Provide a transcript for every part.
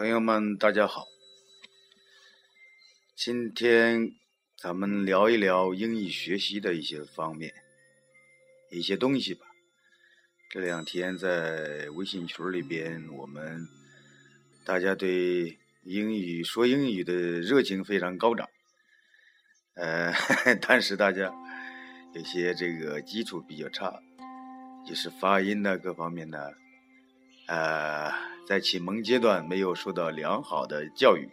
朋友们，大家好。今天咱们聊一聊英语学习的一些方面、一些东西吧。这两天在微信群里边，我们大家对英语说英语的热情非常高涨。呃，但是大家有些这个基础比较差，就是发音呢各方面呢，呃，在启蒙阶段没有受到良好的教育。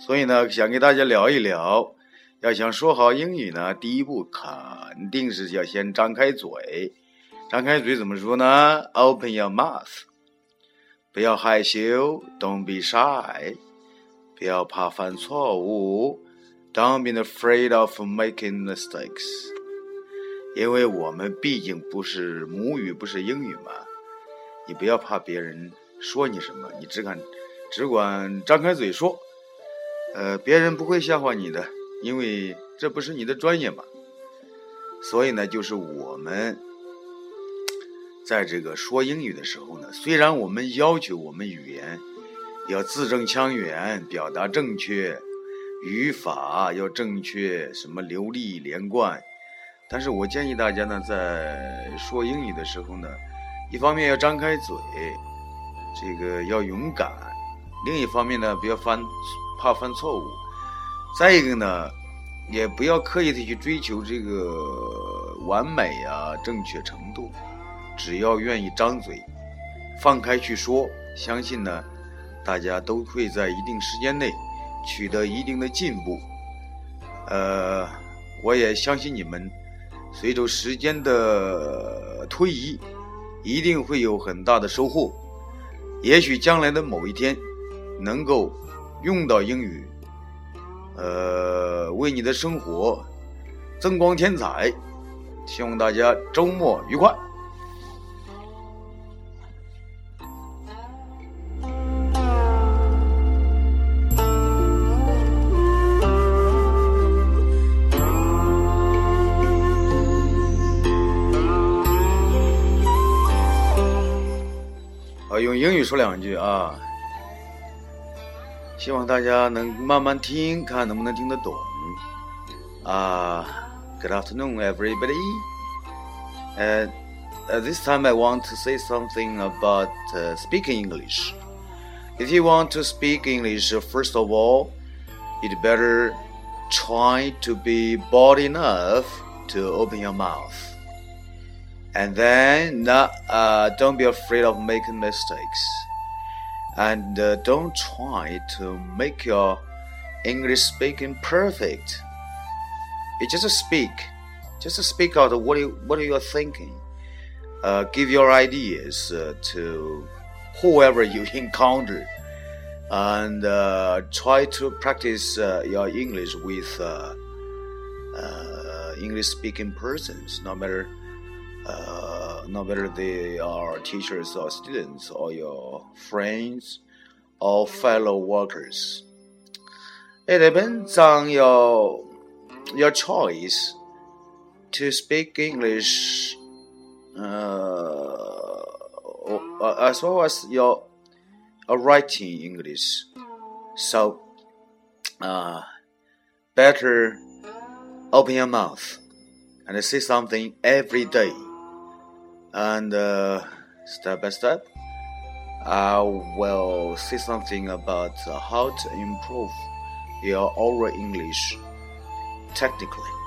所以呢，想跟大家聊一聊，要想说好英语呢，第一步肯定是要先张开嘴。张开嘴怎么说呢？Open your mouth，不要害羞，Don't be shy，不要怕犯错误，Don't be afraid of making mistakes。因为我们毕竟不是母语，不是英语嘛，你不要怕别人说你什么，你只敢只管张开嘴说。呃，别人不会笑话你的，因为这不是你的专业嘛。所以呢，就是我们在这个说英语的时候呢，虽然我们要求我们语言要字正腔圆，表达正确，语法要正确，什么流利连贯，但是我建议大家呢，在说英语的时候呢，一方面要张开嘴，这个要勇敢；另一方面呢，不要犯。怕犯错误，再一个呢，也不要刻意的去追求这个完美啊、正确程度，只要愿意张嘴，放开去说，相信呢，大家都会在一定时间内取得一定的进步。呃，我也相信你们，随着时间的推移，一定会有很大的收获。也许将来的某一天，能够。用到英语，呃，为你的生活增光添彩。希望大家周末愉快。好，用英语说两句啊。希望大家能慢慢听，看能不能听得懂。啊、uh,，Good afternoon, everybody. Uh, uh, this time I want to say something about uh, speaking English. If you want to speak English, first of all, you'd better try to be bold enough to open your mouth. And then, not, uh, don't be afraid of making mistakes and uh, don't try to make your English speaking perfect. You just speak, just speak out what you, what you are thinking. Uh, give your ideas uh, to whoever you encounter, and uh, try to practice uh, your English with English speaking persons, no matter uh, no matter they are teachers or students or your friends or fellow workers. It depends on your your choice to speak English uh, as well as your uh, writing English. So, uh, better open your mouth and say something every day and uh, step by step, I will say something about how to improve your oral English technically.